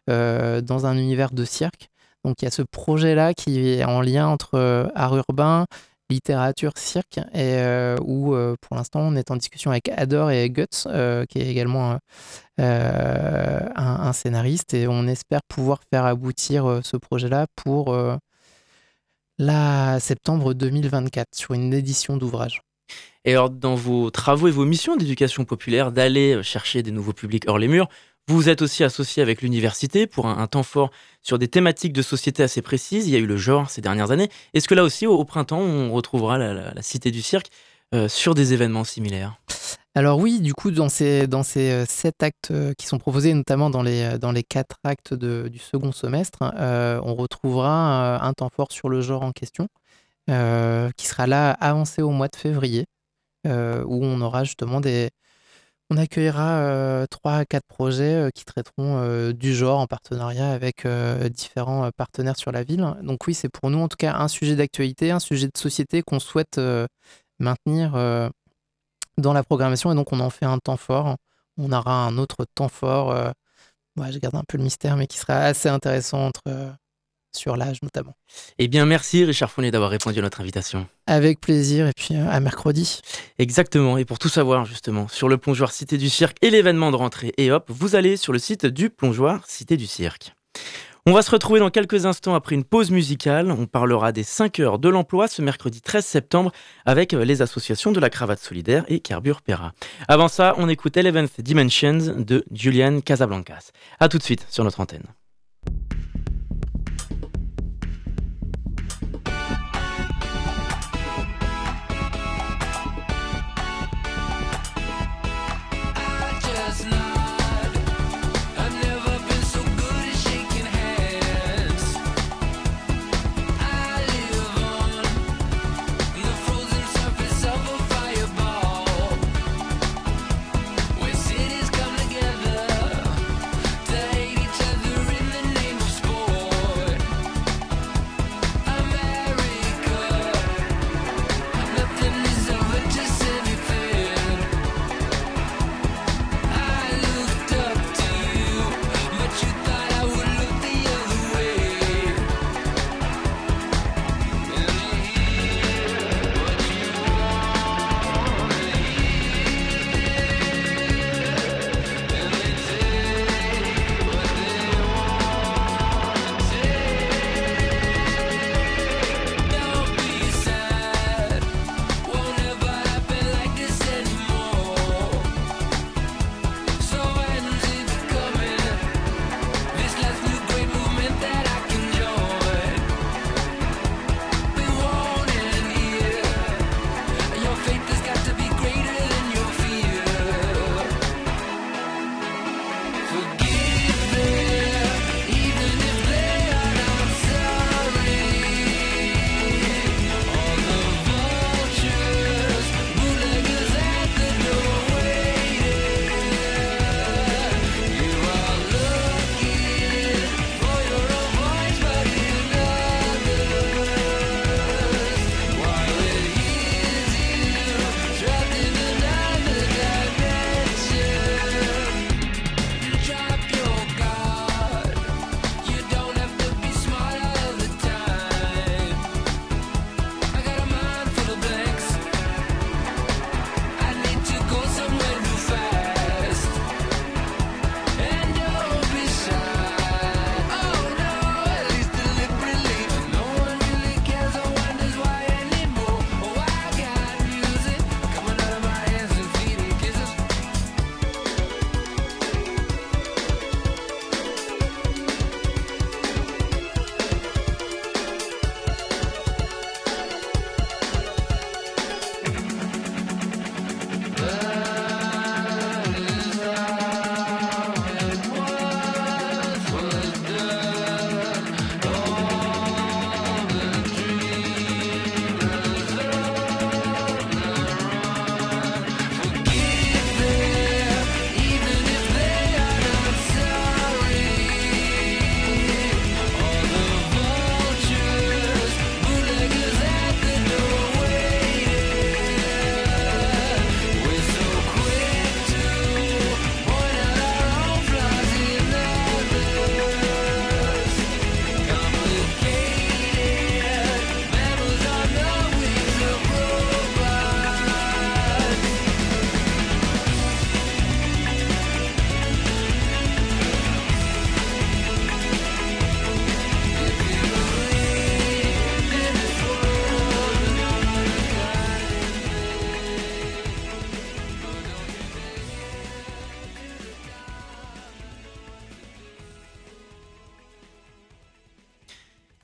hein, dans un univers de cirque. Donc il y a ce projet-là qui est en lien entre art urbain, littérature cirque et euh, où euh, pour l'instant on est en discussion avec Adore et Guts euh, qui est également un, scénariste et on espère pouvoir faire aboutir ce projet là pour la septembre 2024 sur une édition d'ouvrage. Et alors dans vos travaux et vos missions d'éducation populaire d'aller chercher des nouveaux publics hors les murs, vous êtes aussi associé avec l'université pour un, temps fort sur des thématiques de société assez précises. Il y a eu le genre ces dernières années. Est-ce que là aussi, au, printemps, on retrouvera la, Cité du Cirque euh, sur des événements similaires? Alors oui, du coup, dans ces, dans ces euh, sept actes euh, qui sont proposés, notamment dans les, dans les quatre actes du second semestre, on retrouvera un temps fort sur le genre en question, qui sera là avancé au mois de février. où on aura justement des, on accueillera trois à quatre projets qui traiteront du genre en partenariat avec différents partenaires sur la ville. Donc oui, c'est pour nous en tout cas un sujet d'actualité, un sujet de société qu'on souhaite maintenir dans la programmation et donc on en fait un temps fort. On aura un autre temps fort, je garde un peu le mystère, mais qui sera assez intéressant entre sur l'âge notamment. Eh bien, merci Richard Fournier d'avoir répondu à notre invitation. Avec plaisir, et puis euh, à mercredi. Exactement, et pour tout savoir justement sur le plongeoir Cité du Cirque et l'événement de rentrée, et hop, vous allez sur le site du plongeoir Cité du Cirque. On va se retrouver dans quelques instants après une pause musicale. On parlera des 5 heures de l'emploi ce mercredi 13 septembre avec euh, les associations de la cravate solidaire et Carbure Pera. Avant ça, on écoute Eleventh Dimensions de Julian Casablancas. A tout de suite sur notre antenne.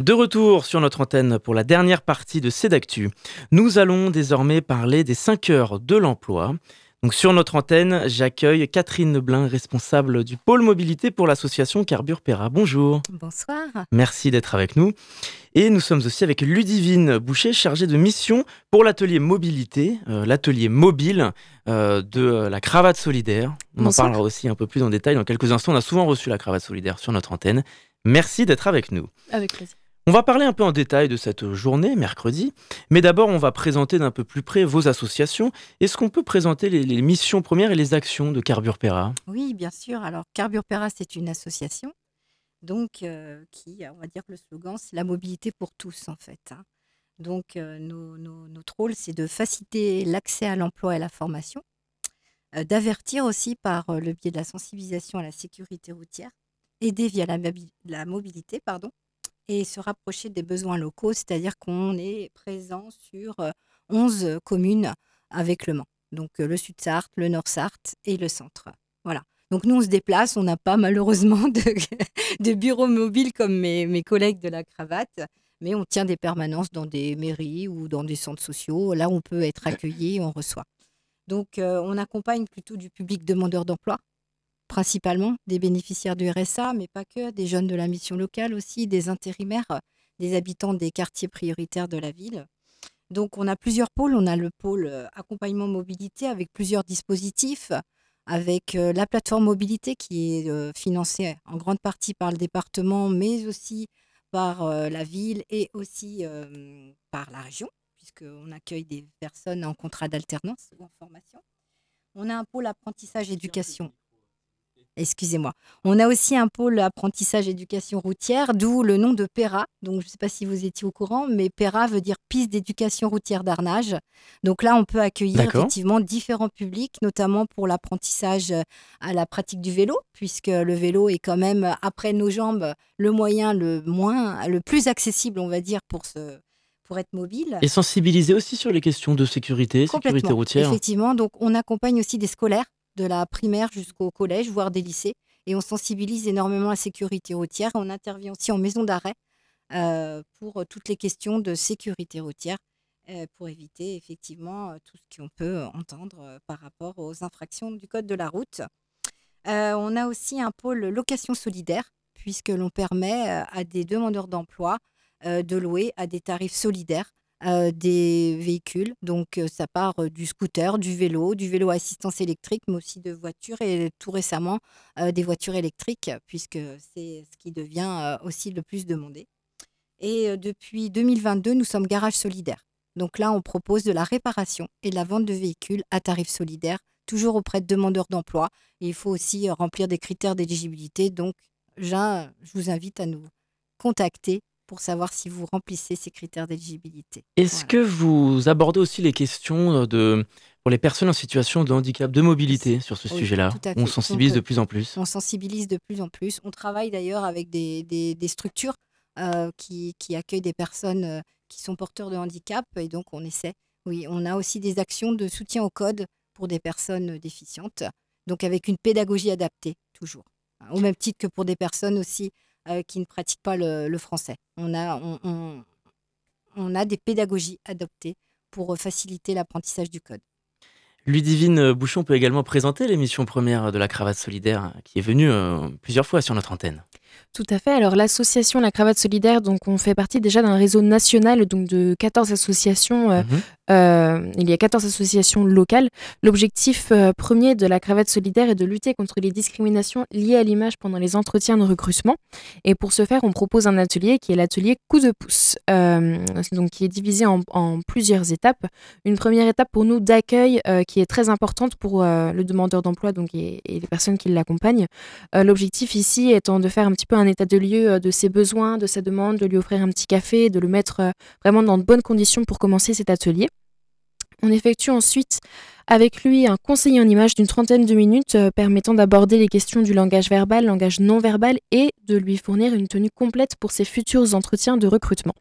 De retour sur notre antenne pour la dernière partie de Cédactu, nous allons désormais parler des 5 heures de l'emploi. Donc sur notre antenne, j'accueille Catherine Blin, responsable du pôle mobilité pour l'association Carbure Pera. Bonjour. Bonsoir. Merci d'être avec nous. Et nous sommes aussi avec Ludivine Boucher, chargée de mission pour l'atelier mobilité, euh, l'atelier mobile euh, de la cravate solidaire. On en parlera aussi un peu plus en détail dans quelques instants. On a souvent reçu la cravate solidaire sur notre antenne. Merci d'être avec nous. Avec plaisir. On va parler un peu en détail de cette journée, mercredi, mais d'abord on va présenter d'un peu plus près vos associations. Est-ce qu'on peut présenter les, missions premières et les actions de Carburpera Oui, bien sûr. Alors Carburpera, c'est une association, donc euh, qui, on va dire que le slogan, c'est la mobilité pour tous en fait. Hein. Donc euh, notre rôle, c'est de faciliter l'accès à l'emploi et à la formation, euh, d'avertir aussi par le biais de la sensibilisation à la sécurité routière, aider via la mobilité, pardon, et se rapprocher des besoins locaux, c'est-à-dire qu'on est présent sur 11 communes avec Le Mans. Donc le Sud-Sarthe, le Nord-Sarthe et le centre. Voilà. Donc nous, on se déplace, on n'a pas malheureusement de, de bureau mobile comme mes, collègues de la cravate, mais on tient des permanences dans des mairies ou dans des centres sociaux. Là, on peut être accueilli, on reçoit. Donc on accompagne plutôt du public demandeur d'emploi, principalement des bénéficiaires du RSA, mais pas que, des jeunes de la mission locale aussi, des intérimaires, des habitants des quartiers prioritaires de la ville. Donc on a plusieurs pôles. On a le pôle euh, accompagnement mobilité avec plusieurs dispositifs, avec euh, la plateforme mobilité qui est euh, financée en grande partie par le département, mais aussi par la ville et aussi par la région, puisqu'on accueille des personnes en contrat d'alternance ou en formation. On a un pôle apprentissage éducation Excusez-moi. On a aussi un pôle apprentissage éducation routière, d'où le nom de PERA. Donc, je ne sais pas si vous étiez au courant, mais PERA veut dire piste d'éducation routière d'Arnage. Donc là, on peut accueillir effectivement différents publics, notamment pour l'apprentissage à la pratique du vélo, puisque le vélo est quand même, après nos jambes, le moyen le moins, le plus accessible, on va dire, pour pour être mobile. Et sensibiliser aussi sur les questions de sécurité, sécurité routière. Effectivement, donc on accompagne aussi des scolaires de la primaire jusqu'au collège, voire des lycées. Et on sensibilise énormément la sécurité routière. On intervient aussi en maison d'arrêt euh, pour toutes les questions de sécurité routière, euh, pour éviter effectivement tout ce qu'on peut entendre euh, par rapport aux infractions du code de la route. on a aussi un pôle location solidaire, puisque l'on permet à des demandeurs d'emploi de louer à des tarifs solidaires des véhicules. Donc, ça part du scooter, du vélo, du vélo à assistance électrique, mais aussi de voitures et tout récemment des voitures électriques, puisque c'est ce qui devient aussi le plus demandé. Et depuis 2022, nous sommes garage solidaire. Donc là, on propose de la réparation et de la vente de véhicules à tarif solidaire, toujours auprès de demandeurs d'emploi. il faut aussi remplir des critères d'éligibilité. Donc, je vous invite à nous contacter pour savoir si vous remplissez ces critères d'éligibilité. Est-ce que vous abordez aussi les questions de, pour les personnes en situation de handicap, de mobilité sur ce sujet-là? On sensibilise de plus en plus. On sensibilise de plus en plus. On travaille d'ailleurs avec des, des, structures euh, qui, qui, accueillent des personnes euh, qui sont porteurs de handicap et donc on essaie. Oui, on a aussi des actions de soutien au code pour des personnes déficientes, donc avec une pédagogie adaptée toujours. Au même titre que pour des personnes aussi euh, qui ne pratiquent pas le, français. On a, on, a des pédagogies adoptées pour faciliter l'apprentissage du code. Ludivine Bouchon peut également présenter l'émission première de la cravate solidaire qui est venue euh, plusieurs fois sur notre antenne. Tout à fait. Alors l'association La Cravate Solidaire, donc on fait partie déjà d'un réseau national donc de 14 associations. Euh, mhm. euh, il y a 14 associations locales. L'objectif euh, premier de La Cravate Solidaire est de lutter contre les discriminations liées à l'image pendant les entretiens de recrutement. Et pour ce faire, on propose un atelier qui est l'atelier coup de pouce, donc qui est divisé en, plusieurs étapes. Une première étape pour nous d'accueil qui est très importante pour le demandeur d'emploi donc et, et, les personnes qui l'accompagnent. L'objectif ici étant de faire un petit peu un état de lieu euh, de ses besoins, de sa demande, de lui offrir un petit café, de le mettre euh, vraiment dans de bonnes conditions pour commencer cet atelier. On effectue ensuite avec lui un conseiller en image d'une trentaine de minutes euh, permettant d'aborder les questions du langage verbal, langage non verbal et de lui fournir une tenue complète pour ses futurs entretiens de recrutement.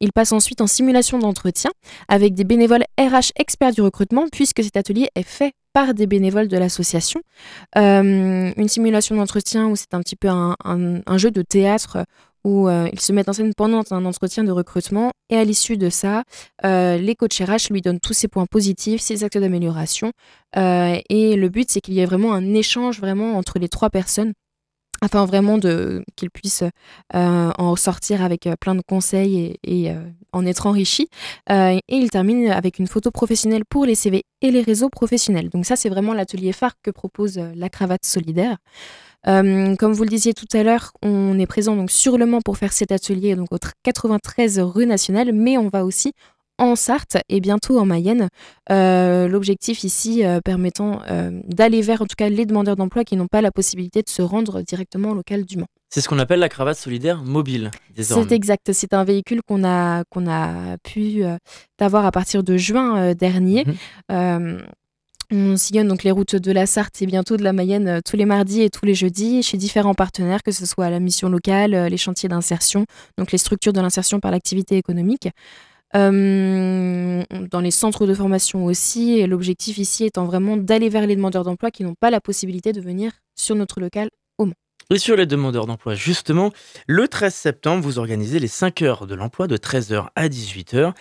Il passe ensuite en simulation d'entretien avec des bénévoles RH experts du recrutement puisque cet atelier est fait par des bénévoles de l'association. Euh, une simulation d'entretien où c'est un petit peu un, jeu de théâtre où euh, ils se mettent en scène pendant un entretien de recrutement et à l'issue de ça, euh, les coachs RH lui donnent tous ses points positifs, ses actes d'amélioration et le but c'est qu'il y ait vraiment un échange vraiment entre les trois personnes afin vraiment de qu'il puisse en sortir avec plein de conseils et, en être enrichi. et il termine avec une photo professionnelle pour les CV et les réseaux professionnels. Donc ça, c'est vraiment l'atelier phare que propose la cravate solidaire. Comme vous le disiez tout à l'heure, on est présent donc sur le Mans pour faire cet atelier donc au 93 rue nationale, mais on va aussi en Sarthe et bientôt en Mayenne. Euh, l'objectif ici euh, permettant euh, d'aller vers en tout cas les demandeurs d'emploi qui n'ont pas la possibilité de se rendre directement au local du Mans. C'est ce qu'on appelle la cravate solidaire mobile. C'est exact. C'est un véhicule qu'on a, qu'on a pu avoir à partir de juin dernier. Mhm. On sillonne donc les routes de la Sarthe et bientôt de la Mayenne tous les mardis et tous les jeudis chez différents partenaires, que ce soit la mission locale, les chantiers d'insertion, donc les structures de l'insertion par l'activité économique. Euh, dans les centres de formation aussi. L'objectif ici étant vraiment d'aller vers les demandeurs d'emploi qui n'ont pas la possibilité de venir sur notre local au Mans. Et sur les demandeurs d'emploi, justement, le 13 septembre, vous organisez les 5 heures de l'emploi de 13h à 18h.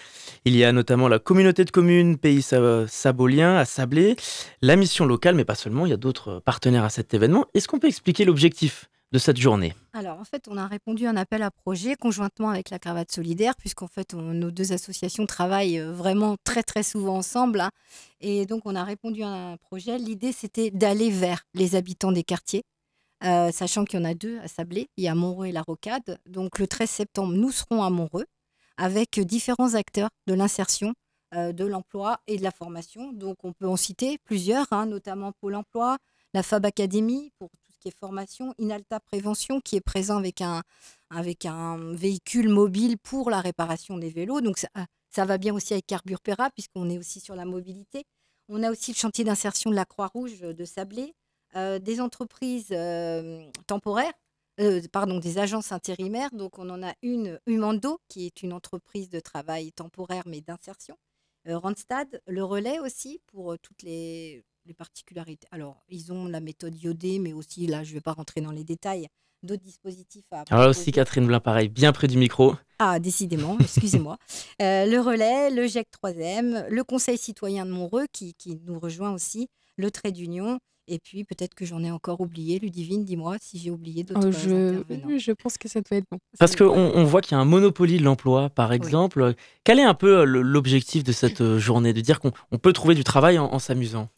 Il y a notamment la communauté de communes Pays Sabolien à Sablé, la mission locale, mais pas seulement, il y a d'autres partenaires à cet événement. Est-ce qu'on peut expliquer l'objectif de cette journée? Alors, en fait, on a répondu à un appel à projet conjointement avec la Cravate Solidaire, puisqu'en fait, nos deux associations travaillent euh, vraiment très, très souvent ensemble. Hein. Et donc, on a répondu à un projet. L'idée, c'était d'aller vers les habitants des quartiers, euh, sachant qu'il y en a deux à Sablé. Il y a Montreux et la Rocade. Donc, le 13 septembre, nous serons à Montreux avec différents acteurs de l'insertion, euh, de l'emploi et de la formation. Donc, on peut en citer plusieurs, hein, notamment Pôle emploi, la Fab Academy pour formation, Inalta Prévention qui est présent avec un, avec un véhicule mobile pour la réparation des vélos. Donc ça, ça va bien aussi avec Carburpera puisqu'on est aussi sur la mobilité. On a aussi le chantier d'insertion de la Croix-Rouge de Sablé, euh, des entreprises euh, temporaires, euh, pardon, des agences intérimaires. Donc on en a une, Humando, qui est une entreprise de travail temporaire mais d'insertion. Randstad, le relais aussi pour toutes les les particularités. Alors, ils ont la méthode iodée, mais aussi, là, je ne vais pas rentrer dans les détails, d'autres dispositifs à. Alors là aussi, Catherine Blin, pareil, bien près du micro. Ah, décidément, excusez-moi. Euh, le relais, le GEC 3M, le Conseil citoyen de Montreux qui, qui nous rejoint aussi, le trait d'union et puis peut-être que j'en ai encore oublié. Ludivine, dis-moi si j'ai oublié d'autres oh, je... je pense que ça doit être bon. Parce qu'on on voit qu'il y a un monopoly de l'emploi, par exemple. Quel est un peu euh, l'objectif de cette euh, journée? De dire qu'on peut trouver du travail en, s'amusant?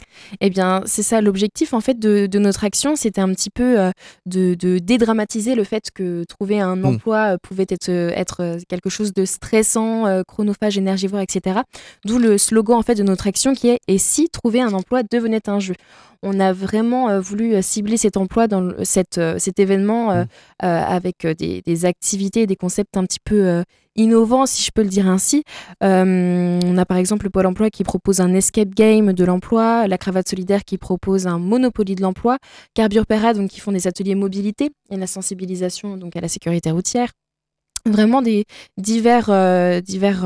Eh bien, c'est ça l'objectif en fait de, notre action. C'était un petit peu euh, de, dédramatiser le fait que trouver un mmh. emploi pouvait être, être quelque chose de stressant, chronophage, énergivore, etc. D'où le slogan en fait de notre action qui est Et si trouver un emploi devenait un jeu? On a vraiment euh, voulu euh, cibler cet emploi dans cette, euh, cet événement mmh. avec des, activités des concepts un petit peu innovants, si je peux le dire ainsi. on a par exemple le Pôle emploi qui propose un escape game de l'emploi, la Cravate solidaire qui propose un Monopoly de l'emploi, Carburpera donc qui font des ateliers mobilité et la sensibilisation donc à la sécurité routière vraiment des divers, divers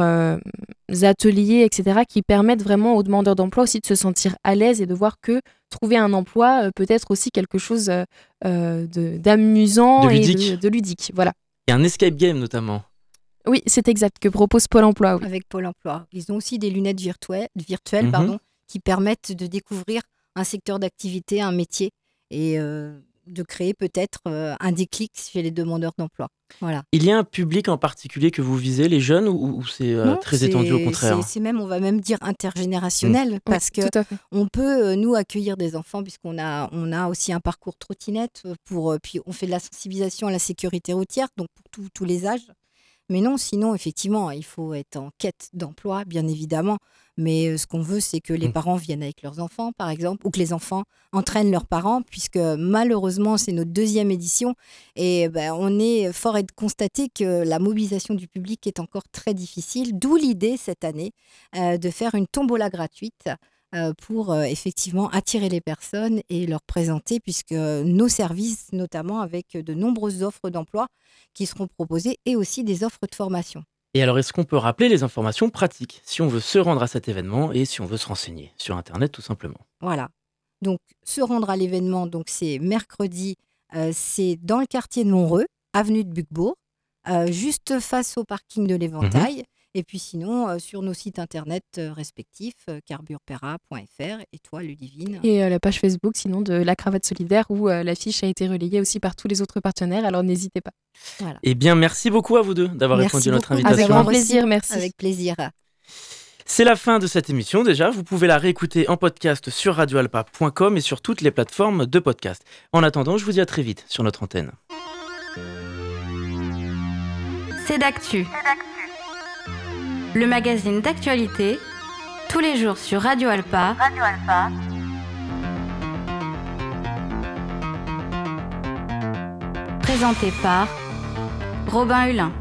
ateliers, etc., qui permettent vraiment aux demandeurs d'emploi aussi de se sentir à l'aise et de voir que trouver un emploi euh, peut être aussi quelque chose euh, euh, d'amusant et de, ludique. Voilà. Et un escape game notamment. Oui, c'est exact, que propose Pôle emploi. Avec Pôle emploi. Ils ont aussi des lunettes virtuelles, virtuelles mhm. pardon, qui permettent de découvrir un secteur d'activité, un métier. Et de créer peut-être euh, un déclic chez les demandeurs d'emploi. Voilà. Il y a un public en particulier que vous visez, les jeunes, ou, c'est euh, très étendu au contraire C'est même, on va même dire intergénérationnel, mmh. parce que on peut euh, nous accueillir des enfants puisqu'on a, on a aussi un parcours trottinette pour, puis on fait de la sensibilisation à la sécurité routière, donc pour tous les âges. Mais non, sinon, effectivement, il faut être en quête d'emploi, bien évidemment. Mais ce qu'on veut, c'est que les mmh. parents viennent avec leurs enfants, par exemple, ou que les enfants entraînent leurs parents, puisque malheureusement, c'est notre deuxième édition. Et ben, on est fort de constater que la mobilisation du public est encore très difficile. D'où l'idée cette année de faire une tombola gratuite euh, pour euh, effectivement attirer les personnes et leur présenter, puisque nos services, notamment avec de nombreuses offres d'emploi qui seront proposées et aussi des offres de formation. Et alors, est-ce qu'on peut rappeler les informations pratiques si on veut se rendre à cet événement et si on veut se renseigner sur Internet tout simplement? Voilà. Donc, se rendre à l'événement, donc c'est mercredi, euh, c'est dans le quartier de Montreux, avenue de Bucbourg, juste face au parking de l'Éventail. Mhm. Et puis sinon, sur nos sites internet respectifs, carburpera.fr et toi, Ludivine. Et la page Facebook, sinon, de la cravate solidaire, où l'affiche a été relayée aussi par tous les autres partenaires, alors n'hésitez pas. Voilà. Eh bien, merci beaucoup à vous deux d'avoir répondu à notre invitation. Avec grand plaisir, merci. Avec plaisir. C'est la fin de cette émission déjà. Vous pouvez la réécouter en podcast sur radioalpa.com et sur toutes les plateformes de podcast. En attendant, je vous dis à très vite sur notre antenne. C'est d'actu. Le magazine d'actualité, tous les jours sur Radio Alpa. Radio Alpa. Présenté par Robin Hulin.